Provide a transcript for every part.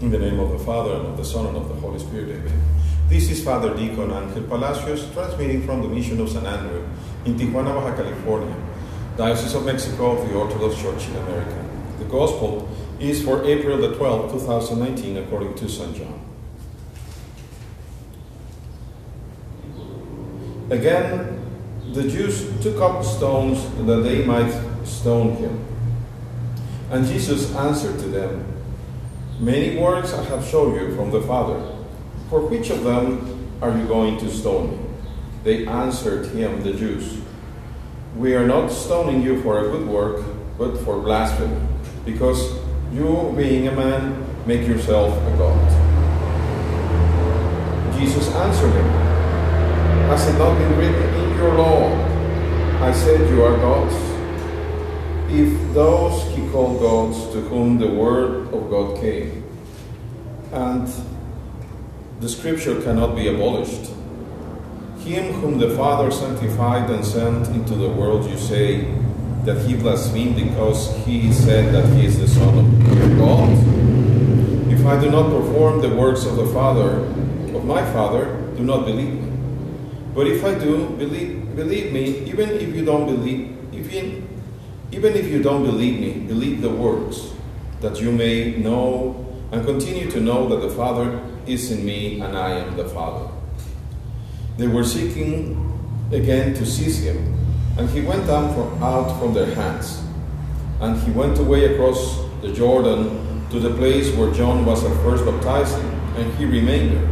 In the name of the Father, and of the Son, and of the Holy Spirit, amen. This is Father Deacon Angel Palacios, transmitting from the Mission of San Andrew in Tijuana, Baja California, Diocese of Mexico of the Orthodox Church in America. The Gospel is for April the 12th, 2019, according to St. John. Again, the Jews took up stones that they might stone him. And Jesus answered to them, Many works I have shown you from the Father. For which of them are you going to stone me? They answered him, the Jews, We are not stoning you for a good work, but for blasphemy, because you, being a man, make yourself a God. Jesus answered him, Has it not been written in your law? I said you are gods. If those he called gods to whom the word of God came, and the scripture cannot be abolished. Him whom the Father sanctified and sent into the world, you say that he blasphemed because he said that he is the Son of God? If I do not perform the works of the Father, of my Father, do not believe me. But if I do, believe, believe me, even if you don't believe, even, even if you don't believe me, believe the words, that you may know and continue to know that the Father is in me and I am the Father. They were seeking again to seize him, and he went out from, out from their hands. And he went away across the Jordan to the place where John was at first baptizing, and he remained there.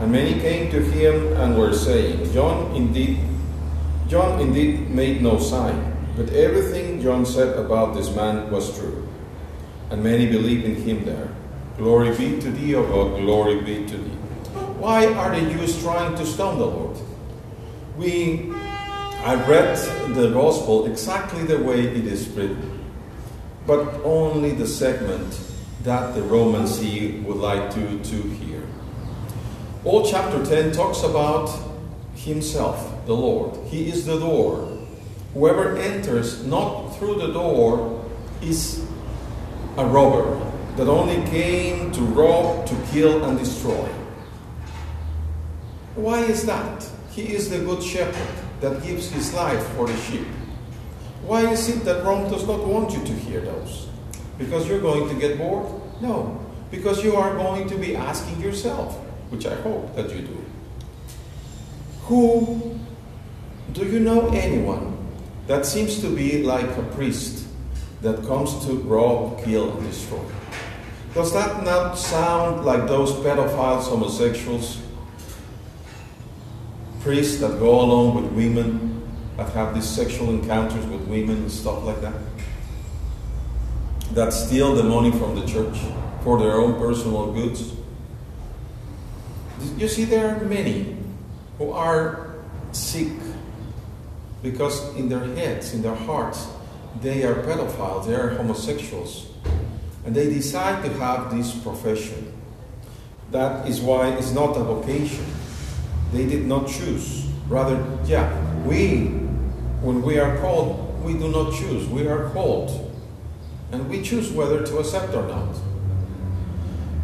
And many came to him and were saying, John indeed, John indeed made no sign, but everything John said about this man was true. And many believed in him there. Glory be to thee, O God, glory be to thee. Why are the Jews trying to stone the Lord? We, I read the Gospel exactly the way it is written, but only the segment that the Roman see would like to, to hear. All chapter 10 talks about himself, the Lord. He is the door. Whoever enters not through the door is a robber that only came to rob, to kill, and destroy. Why is that? He is the good shepherd that gives his life for the sheep. Why is it that Rome does not want you to hear those? Because you're going to get bored? No, because you are going to be asking yourself, which I hope that you do. Who do you know anyone that seems to be like a priest that comes to rob, kill, and destroy? Does that not sound like those pedophiles, homosexuals, priests that go along with women, that have these sexual encounters with women and stuff like that? That steal the money from the church for their own personal goods? You see, there are many who are sick because in their heads, in their hearts, they are pedophiles, they are homosexuals. And they decide to have this profession. That is why it's not a vocation. They did not choose. Rather, yeah, we, when we are called, we do not choose. We are called. And we choose whether to accept or not.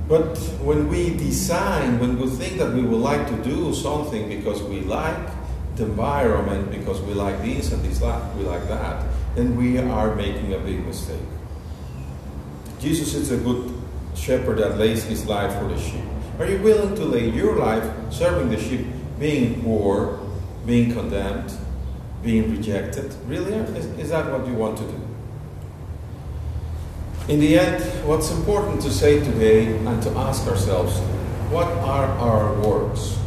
But when we design, when we think that we would like to do something because we like the environment, because we like this and this, that, we like that, then we are making a big mistake. Jesus is a good shepherd that lays his life for the sheep. Are you willing to lay your life serving the sheep, being poor, being condemned, being rejected? Really? Is, is that what you want to do? In the end, what's important to say today and to ask ourselves what are our works?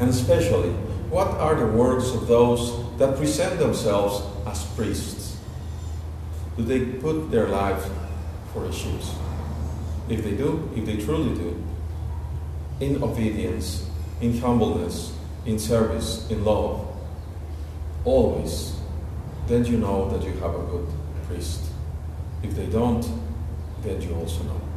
And especially, what are the works of those that present themselves as priests? Do they put their lives for issues? If they do, if they truly do, in obedience, in humbleness, in service, in love, always, then you know that you have a good priest. If they don't, then you also know.